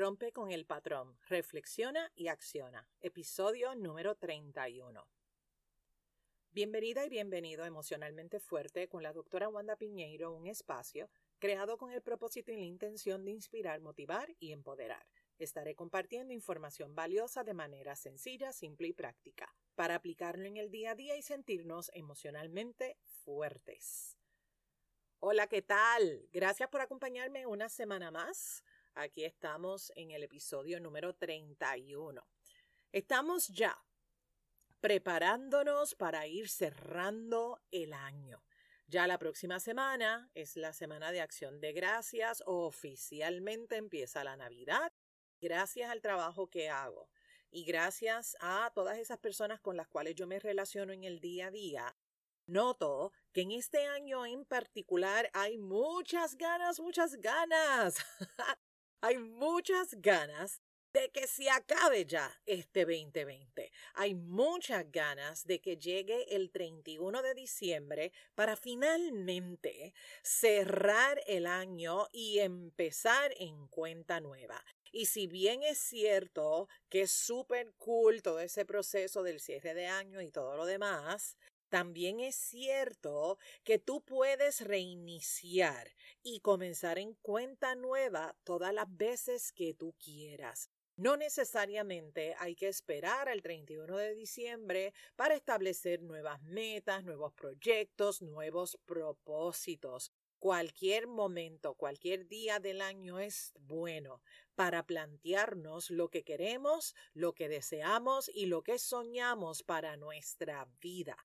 Rompe con el patrón, reflexiona y acciona. Episodio número 31. Bienvenida y bienvenido a Emocionalmente Fuerte con la doctora Wanda Piñeiro, un espacio creado con el propósito y la intención de inspirar, motivar y empoderar. Estaré compartiendo información valiosa de manera sencilla, simple y práctica, para aplicarlo en el día a día y sentirnos emocionalmente fuertes. Hola, ¿qué tal? Gracias por acompañarme una semana más Aquí estamos en el episodio número 31. Estamos ya preparándonos para ir cerrando el año. Ya la próxima semana es la semana de acción de gracias. Oficialmente empieza la Navidad. Gracias al trabajo que hago y gracias a todas esas personas con las cuales yo me relaciono en el día a día, noto que en este año en particular hay muchas ganas, muchas ganas Hay muchas ganas de que se acabe ya este 2020. Hay muchas ganas de que llegue el 31 de diciembre para finalmente cerrar el año y empezar en cuenta nueva. Y si bien es cierto que es súper cool todo ese proceso del cierre de año y todo lo demás, también es cierto que tú puedes reiniciar y comenzar en cuenta nueva todas las veces que tú quieras. No necesariamente hay que esperar al 31 de diciembre para establecer nuevas metas, nuevos proyectos, nuevos propósitos. Cualquier momento, cualquier día del año es bueno para plantearnos lo que queremos, lo que deseamos y lo que soñamos para nuestra vida.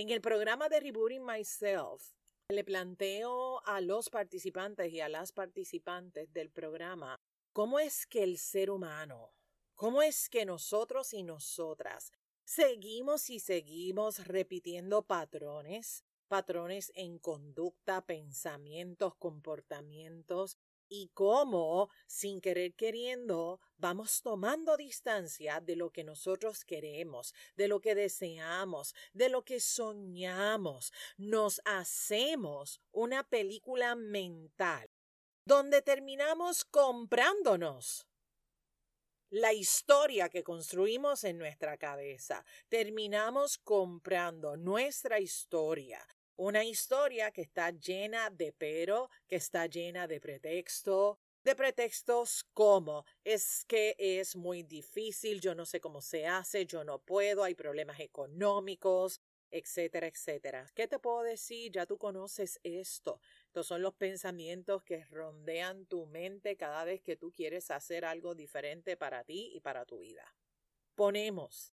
En el programa de Rebooting Myself, le planteo a los participantes y a las participantes del programa cómo es que el ser humano, cómo es que nosotros y nosotras seguimos y seguimos repitiendo patrones, patrones en conducta, pensamientos, comportamientos y cómo, sin querer queriendo, vamos tomando distancia de lo que nosotros queremos, de lo que deseamos, de lo que soñamos. Nos hacemos una película mental donde terminamos comprándonos la historia que construimos en nuestra cabeza. Terminamos comprando nuestra historia, una historia que está llena de pero, que está llena de pretexto, de pretextos como es que es muy difícil, yo no sé cómo se hace, yo no puedo, hay problemas económicos, etcétera, etcétera. ¿Qué te puedo decir? Ya tú conoces esto. Estos son los pensamientos que rondean tu mente cada vez que tú quieres hacer algo diferente para ti y para tu vida. Ponemos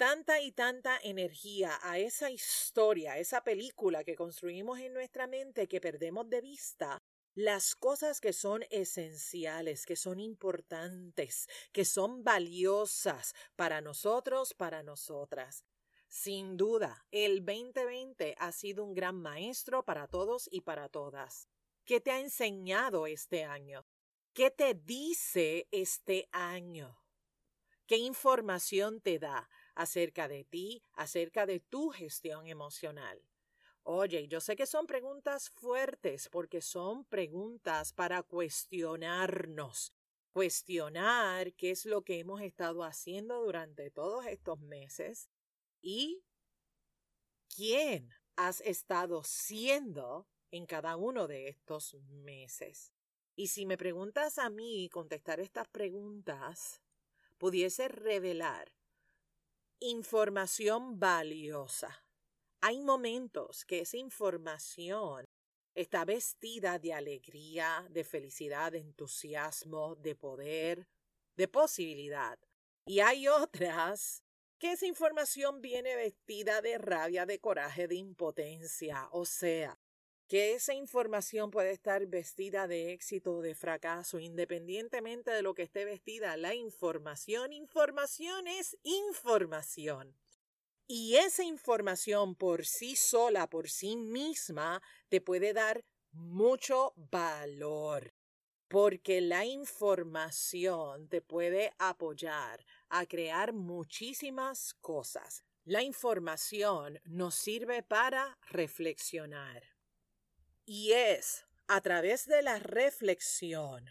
tanta y tanta energía a esa historia, a esa película que construimos en nuestra mente que perdemos de vista las cosas que son esenciales, que son importantes, que son valiosas para nosotros, para nosotras. Sin duda, el 2020 ha sido un gran maestro para todos y para todas. ¿Qué te ha enseñado este año? ¿Qué te dice este año? ¿Qué información te da? Acerca de ti, acerca de tu gestión emocional. Oye, yo sé que son preguntas fuertes porque son preguntas para cuestionarnos, cuestionar qué es lo que hemos estado haciendo durante todos estos meses y quién has estado siendo en cada uno de estos meses. Y si me preguntas a mí contestar estas preguntas, pudiese revelar información valiosa. Hay momentos que esa información está vestida de alegría, de felicidad, de entusiasmo, de poder, de posibilidad. Y hay otras que esa información viene vestida de rabia, de coraje, de impotencia. O sea, que esa información puede estar vestida de éxito o de fracaso, independientemente de lo que esté vestida la información. Información es información. Y esa información por sí sola, por sí misma, te puede dar mucho valor, porque la información te puede apoyar a crear muchísimas cosas. La información nos sirve para reflexionar y es a través de la reflexión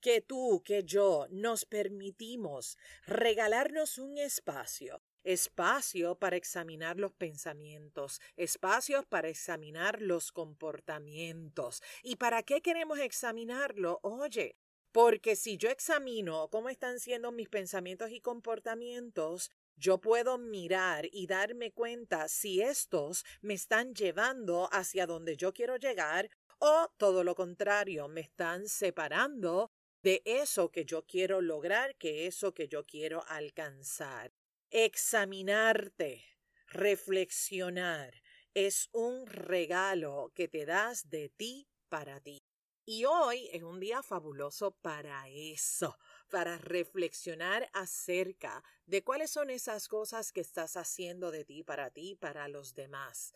que tú, que yo nos permitimos regalarnos un espacio espacio para examinar los pensamientos, espacios para examinar los comportamientos. ¿Y para qué queremos examinarlo? Oye, porque si yo examino cómo están siendo mis pensamientos y comportamientos, yo puedo mirar y darme cuenta si estos me están llevando hacia donde yo quiero llegar o todo lo contrario, me están separando de eso que yo quiero lograr, que eso que yo quiero alcanzar. Examinarte, reflexionar, es un regalo que te das de ti para ti. Y hoy es un día fabuloso para eso, para reflexionar acerca de cuáles son esas cosas que estás haciendo de ti para ti, para los demás.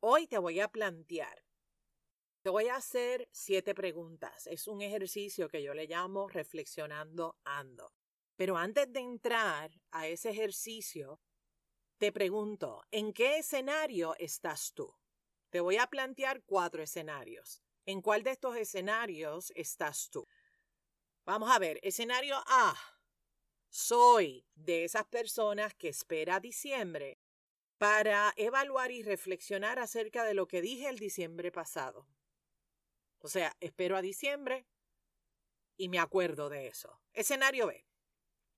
Hoy te voy a plantear, te voy a hacer siete preguntas. Es un ejercicio que yo le llamo reflexionando ando. Pero antes de entrar a ese ejercicio, te pregunto, ¿en qué escenario estás tú? Te voy a plantear cuatro escenarios. ¿En cuál de estos escenarios estás tú? Vamos a ver, escenario A. Soy de esas personas que espera diciembre para evaluar y reflexionar acerca de lo que dije el diciembre pasado. O sea, espero a diciembre y me acuerdo de eso. Escenario B.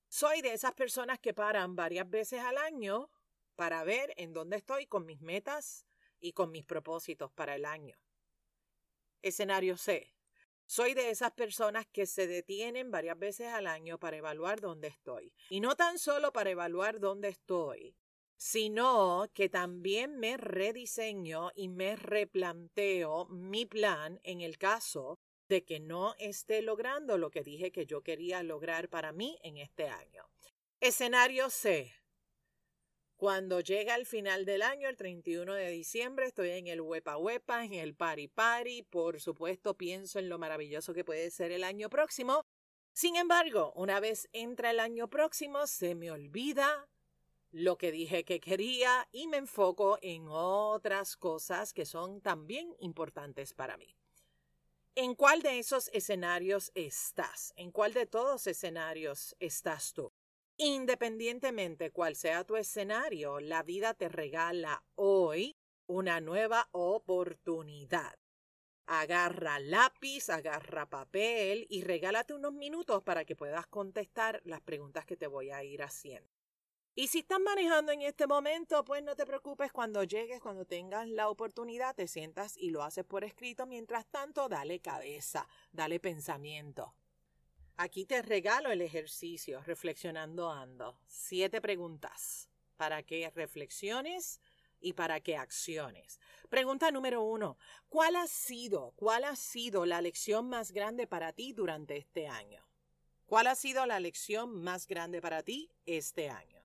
Soy de esas personas que paran varias veces al año para ver en dónde estoy con mis metas y con mis propósitos para el año. Escenario C. Soy de esas personas que se detienen varias veces al año para evaluar dónde estoy. Y no tan solo para evaluar dónde estoy, sino que también me rediseño y me replanteo mi plan en el caso de que no esté logrando lo que dije que yo quería lograr para mí en este año. Escenario C. Cuando llega el final del año, el 31 de diciembre, estoy en el huepa huepa, en el pari pari. Por supuesto, pienso en lo maravilloso que puede ser el año próximo. Sin embargo, una vez entra el año próximo, se me olvida lo que dije que quería y me enfoco en otras cosas que son también importantes para mí. ¿En cuál de esos escenarios estás? ¿En cuál de todos escenarios estás tú? Independientemente cuál sea tu escenario, la vida te regala hoy una nueva oportunidad. Agarra lápiz, agarra papel y regálate unos minutos para que puedas contestar las preguntas que te voy a ir haciendo. Y si estás manejando en este momento, pues no te preocupes cuando llegues, cuando tengas la oportunidad, te sientas y lo haces por escrito. Mientras tanto, dale cabeza, dale pensamiento. Aquí te regalo el ejercicio, reflexionando ando. Siete preguntas para que reflexiones y para que acciones. Pregunta número uno, ¿cuál ha sido, cuál ha sido la lección más grande para ti durante este año? ¿Cuál ha sido la lección más grande para ti este año?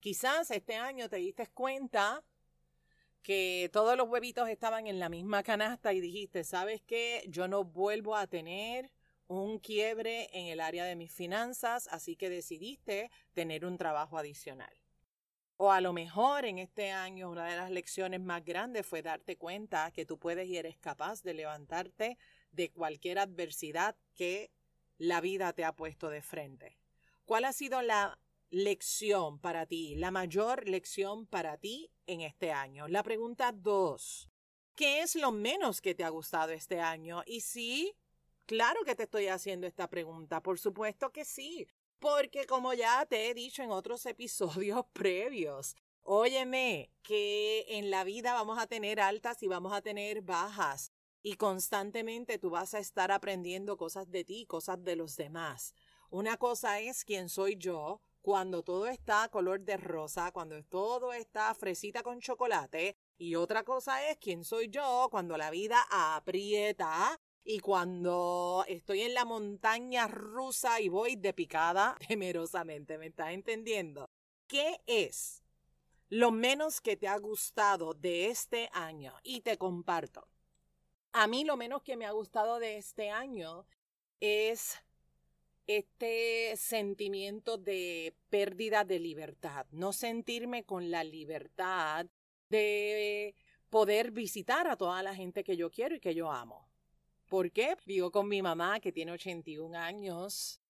Quizás este año te diste cuenta que todos los huevitos estaban en la misma canasta y dijiste, ¿sabes qué? Yo no vuelvo a tener un quiebre en el área de mis finanzas, así que decidiste tener un trabajo adicional. O a lo mejor en este año una de las lecciones más grandes fue darte cuenta que tú puedes y eres capaz de levantarte de cualquier adversidad que la vida te ha puesto de frente. ¿Cuál ha sido la lección para ti, la mayor lección para ti en este año? La pregunta dos, ¿qué es lo menos que te ha gustado este año? Y sí, claro que te estoy haciendo esta pregunta, por supuesto que sí, porque como ya te he dicho en otros episodios previos, óyeme que en la vida vamos a tener altas y vamos a tener bajas. Y constantemente tú vas a estar aprendiendo cosas de ti, cosas de los demás. Una cosa es quién soy yo, cuando todo está color de rosa, cuando todo está fresita con chocolate. Y otra cosa es quién soy yo cuando la vida aprieta y cuando estoy en la montaña rusa y voy de picada temerosamente. ¿Me estás entendiendo? ¿Qué es lo menos que te ha gustado de este año? Y te comparto. A mí lo menos que me ha gustado de este año es este sentimiento de pérdida de libertad, no sentirme con la libertad de poder visitar a toda la gente que yo quiero y que yo amo. ¿Por qué? Vivo con mi mamá que tiene 81 años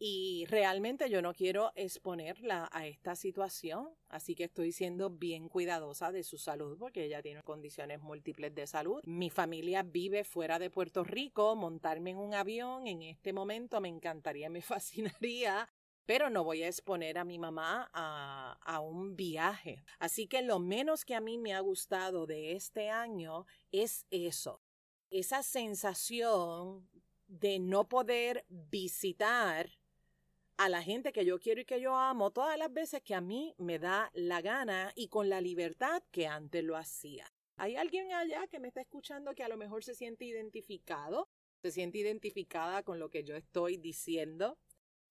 y realmente yo no quiero exponerla a esta situación, así que estoy siendo bien cuidadosa de su salud porque ella tiene condiciones múltiples de salud. Mi familia vive fuera de Puerto Rico, montarme en un avión en este momento me encantaría, me fascinaría, pero no voy a exponer a mi mamá a, a, un viaje. Así que lo menos que a mí me ha gustado de este año es eso, esa sensación de no poder visitar a la gente que yo quiero y que yo amo todas las veces que a mí me da la gana y con la libertad que antes lo hacía. ¿Hay alguien allá que me está escuchando que a lo mejor se siente identificado? ¿Se siente identificada con lo que yo estoy diciendo?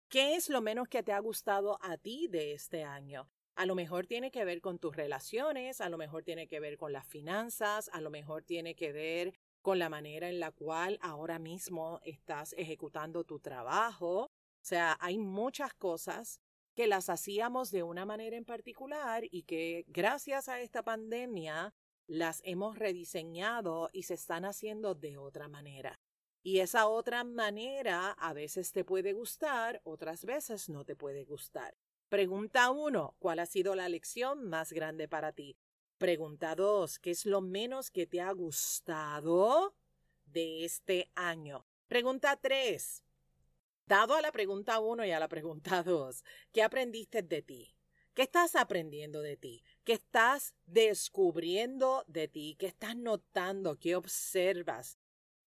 ¿Qué es lo menos que te ha gustado a ti de este año? A lo mejor tiene que ver con tus relaciones, a lo mejor tiene que ver con las finanzas, a lo mejor tiene que ver con la manera en la cual ahora mismo estás ejecutando tu trabajo, o sea, hay muchas cosas que las hacíamos de una manera en particular y que gracias a esta pandemia las hemos rediseñado y se están haciendo de otra manera. Y esa otra manera a veces te puede gustar, otras veces no te puede gustar. Pregunta uno, ¿cuál ha sido la lección más grande para ti? Pregunta dos, ¿qué es lo menos que te ha gustado de este año? Pregunta tres, Dado a la pregunta 1 y a la pregunta 2, ¿qué aprendiste de ti? ¿Qué estás aprendiendo de ti? ¿Qué estás descubriendo de ti? ¿Qué estás notando? ¿Qué observas?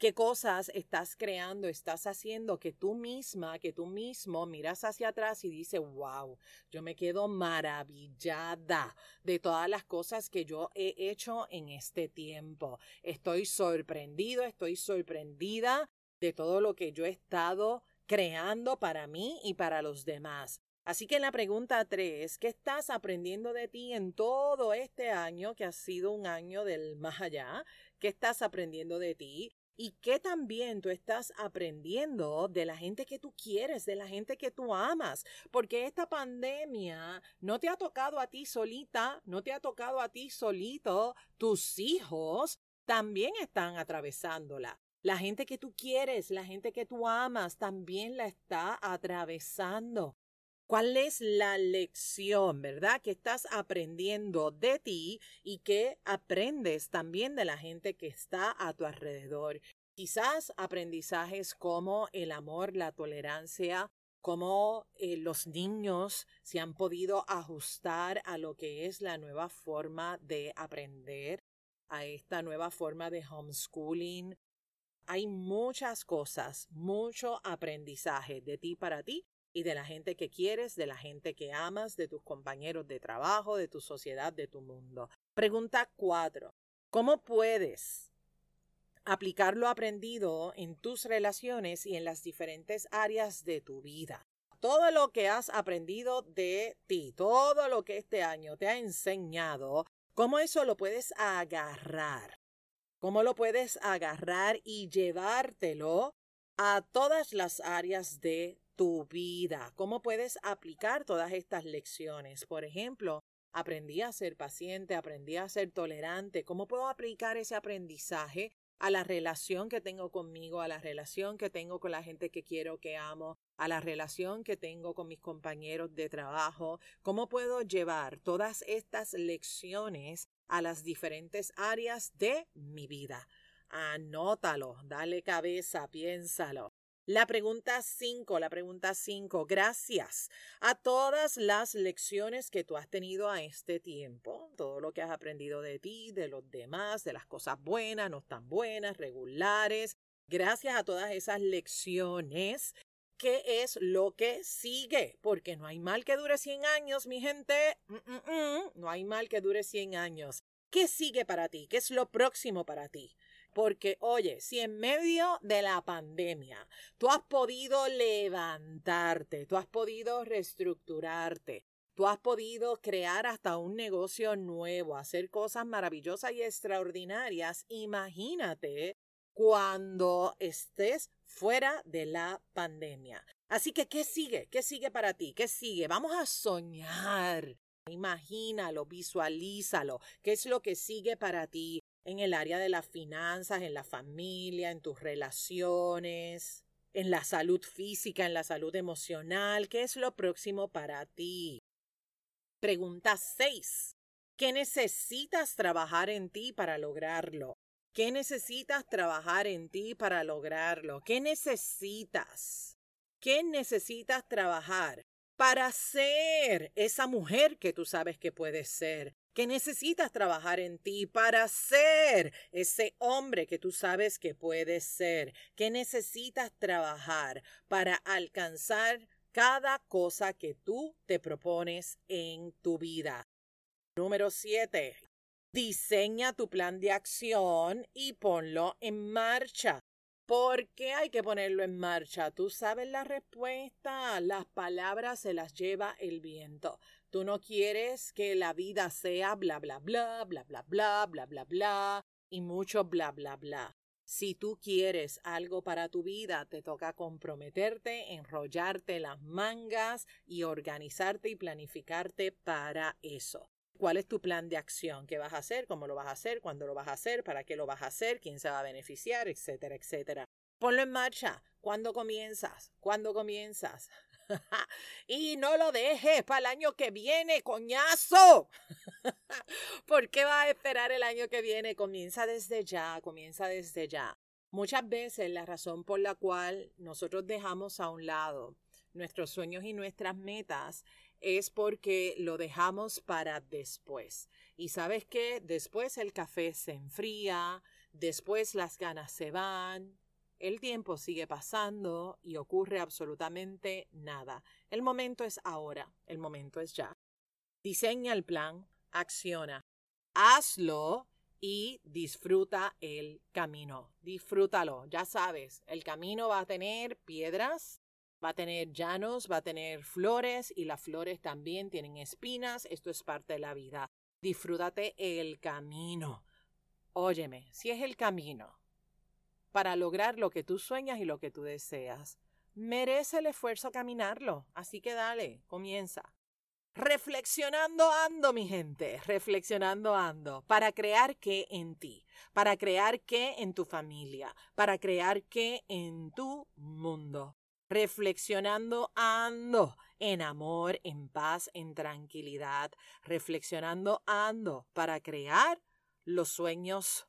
¿Qué cosas estás creando, estás haciendo que tú misma, que tú mismo miras hacia atrás y dices, wow, yo me quedo maravillada de todas las cosas que yo he hecho en este tiempo. Estoy sorprendido, estoy sorprendida de todo lo que yo he estado creando para mí y para los demás. Así que la pregunta 3, ¿qué estás aprendiendo de ti en todo este año que ha sido un año del más allá? ¿Qué estás aprendiendo de ti? ¿Y qué también tú estás aprendiendo de la gente que tú quieres, de la gente que tú amas? Porque esta pandemia no te ha tocado a ti solita, no te ha tocado a ti solito, tus hijos también están atravesándola. La gente que tú quieres, la gente que tú amas, también la está atravesando. ¿Cuál es la lección, verdad? Que estás aprendiendo de ti y que aprendes también de la gente que está a tu alrededor. Quizás aprendizajes como el amor, la tolerancia, cómo eh, los niños se han podido ajustar a lo que es la nueva forma de aprender, a esta nueva forma de homeschooling, hay muchas cosas, mucho aprendizaje de ti para ti y de la gente que quieres, de la gente que amas, de tus compañeros de trabajo, de tu sociedad, de tu mundo. Pregunta cuatro. ¿Cómo puedes aplicar lo aprendido en tus relaciones y en las diferentes áreas de tu vida? Todo lo que has aprendido de ti, todo lo que este año te ha enseñado, ¿cómo eso lo puedes agarrar? cómo lo puedes agarrar y llevártelo a todas las áreas de tu vida, cómo puedes aplicar todas estas lecciones. Por ejemplo, aprendí a ser paciente, aprendí a ser tolerante, cómo puedo aplicar ese aprendizaje a la relación que tengo conmigo, a la relación que tengo con la gente que quiero, que amo, a la relación que tengo con mis compañeros de trabajo, cómo puedo llevar todas estas lecciones a las diferentes áreas de mi vida. Anótalo, dale cabeza, piénsalo. La pregunta 5, la pregunta 5, gracias a todas las lecciones que tú has tenido a este tiempo, todo lo que has aprendido de ti, de los demás, de las cosas buenas, no tan buenas, regulares, gracias a todas esas lecciones qué es lo que sigue, porque no hay mal que dure 100 años, mi gente, mm, mm, mm. no hay mal que dure 100 años. ¿Qué sigue para ti? ¿Qué es lo próximo para ti? Porque, oye, si en medio de la pandemia tú has podido levantarte, tú has podido reestructurarte, tú has podido crear hasta un negocio nuevo, hacer cosas maravillosas y extraordinarias, imagínate cuando estés fuera de la pandemia. Así que, ¿qué sigue? ¿Qué sigue para ti? ¿Qué sigue? Vamos a soñar. Imagínalo, visualízalo. ¿Qué es lo que sigue para ti? En el área de las finanzas, en la familia, en tus relaciones, en la salud física, en la salud emocional. ¿Qué es lo próximo para ti? Pregunta 6. ¿Qué necesitas trabajar en ti para lograrlo? ¿Qué necesitas trabajar en ti para lograrlo? ¿Qué necesitas? ¿Qué necesitas trabajar para ser esa mujer que tú sabes que puedes ser? ¿Qué necesitas trabajar en ti para ser ese hombre que tú sabes que puedes ser? ¿Qué necesitas trabajar para alcanzar cada cosa que tú te propones en tu vida? Número 7. Diseña tu plan de acción y ponlo en marcha. ¿Por qué hay que ponerlo en marcha? Tú sabes la respuesta. Las palabras se las lleva el viento. Tú no quieres que la vida sea bla, bla, bla, bla, bla, bla, bla, bla, bla y mucho bla, bla, bla. Si tú quieres algo para tu vida, te toca comprometerte, enrollarte las mangas y organizarte y planificarte para eso. ¿Cuál es tu plan de acción? ¿Qué vas a hacer? ¿Cómo lo vas a hacer? ¿Cuándo lo vas a hacer? ¿Para qué lo vas a hacer? ¿Quién se va a beneficiar? Etcétera, etcétera. Ponlo en marcha. ¿Cuándo comienzas? ¿Cuándo comienzas? y no lo dejes para el año que viene, coñazo. ¿Por qué vas a esperar el año que viene? Comienza desde ya, comienza desde ya. Muchas veces la razón por la cual nosotros dejamos a un lado nuestros sueños y nuestras metas es porque lo dejamos para después. Y sabes qué, después el café se enfría, después las ganas se van, el tiempo sigue pasando y ocurre absolutamente nada. El momento es ahora, el momento es ya. Diseña el plan, acciona, hazlo y disfruta el camino. Disfrútalo, ya sabes, el camino va a tener piedras, Va a tener llanos, va a tener flores y las flores también tienen espinas. Esto es parte de la vida. Disfrútate el camino. Óyeme, si es el camino para lograr lo que tú sueñas y lo que tú deseas, merece el esfuerzo caminarlo. Así que dale, comienza. Reflexionando ando, mi gente, reflexionando ando, para crear qué en ti, para crear qué en tu familia, para crear qué en tu mundo. Reflexionando ando en amor, en paz, en tranquilidad. Reflexionando ando para crear los sueños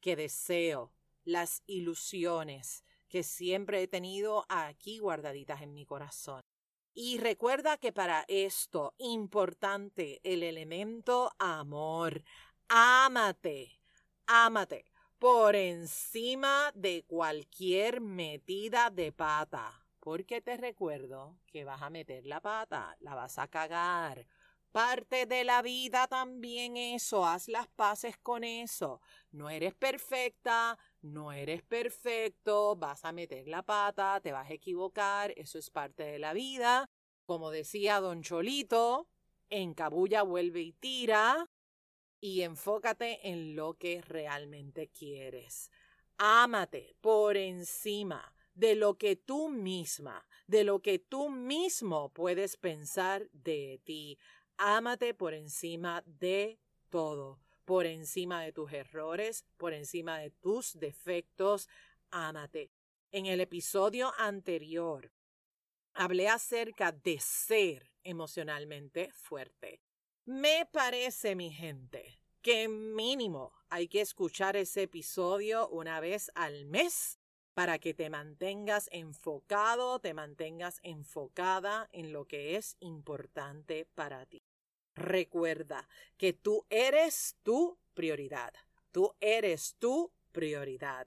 que deseo, las ilusiones que siempre he tenido aquí guardaditas en mi corazón. Y recuerda que para esto importante el elemento amor. Ámate, ámate por encima de cualquier metida de pata. Porque te recuerdo que vas a meter la pata, la vas a cagar. Parte de la vida también eso, haz las paces con eso. No eres perfecta, no eres perfecto, vas a meter la pata, te vas a equivocar, eso es parte de la vida. Como decía don Cholito, en cabulla vuelve y tira, y enfócate en lo que realmente quieres. Ámate por encima de lo que tú misma, de lo que tú mismo puedes pensar de ti. Ámate por encima de todo, por encima de tus errores, por encima de tus defectos. Ámate. En el episodio anterior hablé acerca de ser emocionalmente fuerte. Me parece, mi gente, que mínimo hay que escuchar ese episodio una vez al mes para que te mantengas enfocado, te mantengas enfocada en lo que es importante para ti. Recuerda que tú eres tu prioridad. Tú eres tu prioridad.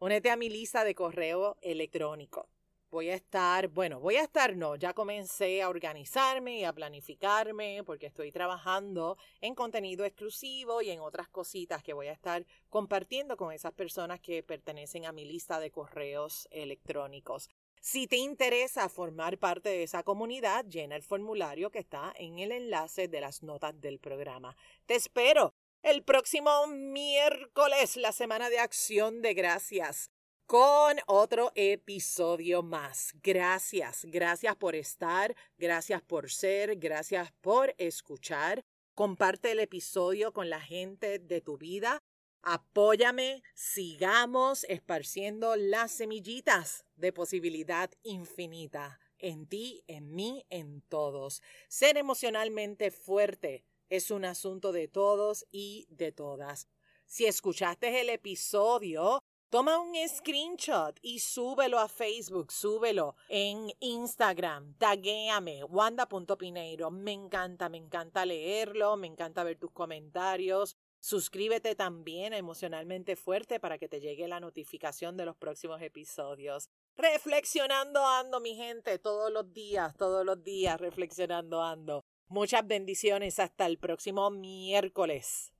Únete a mi lista de correo electrónico voy a estar, bueno, voy a estar, no, ya comencé a organizarme y a planificarme porque estoy trabajando en contenido exclusivo y en otras cositas que voy a estar compartiendo con esas personas que pertenecen a mi lista de correos electrónicos. Si te interesa formar parte de esa comunidad, llena el formulario que está en el enlace de las notas del programa. Te espero el próximo miércoles, la semana de acción de gracias con otro episodio más. Gracias, gracias por estar, gracias por ser, gracias por escuchar. Comparte el episodio con la gente de tu vida. Apóyame, sigamos esparciendo las semillitas de posibilidad infinita en ti, en mí, en todos. Ser emocionalmente fuerte es un asunto de todos y de todas. Si escuchaste el episodio, toma un screenshot y súbelo a Facebook, súbelo en Instagram, taguéame, wanda.pineiro. Me encanta, me encanta leerlo, me encanta ver tus comentarios. Suscríbete también a Emocionalmente Fuerte para que te llegue la notificación de los próximos episodios. Reflexionando ando, mi gente, todos los días, todos los días, reflexionando ando. Muchas bendiciones hasta el próximo miércoles.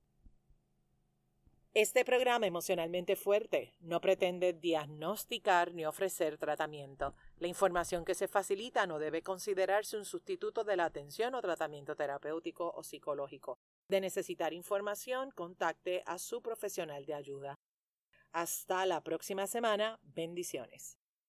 Este programa emocionalmente fuerte no pretende diagnosticar ni ofrecer tratamiento. La información que se facilita no debe considerarse un sustituto de la atención o tratamiento terapéutico o psicológico. De necesitar información, contacte a su profesional de ayuda. Hasta la próxima semana. Bendiciones.